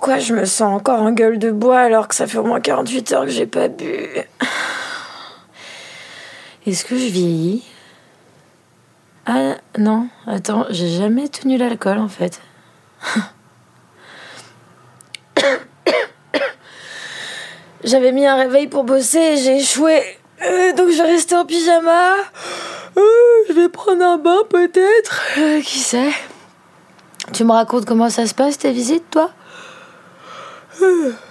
Pourquoi je me sens encore en gueule de bois alors que ça fait au moins 48 heures que j'ai pas bu? Est-ce que je vieillis? Ah non, attends, j'ai jamais tenu l'alcool en fait. J'avais mis un réveil pour bosser et j'ai échoué. Euh, donc je vais rester en pyjama. Euh, je vais prendre un bain peut-être. Euh, qui sait? Tu me racontes comment ça se passe tes visites toi? Whew.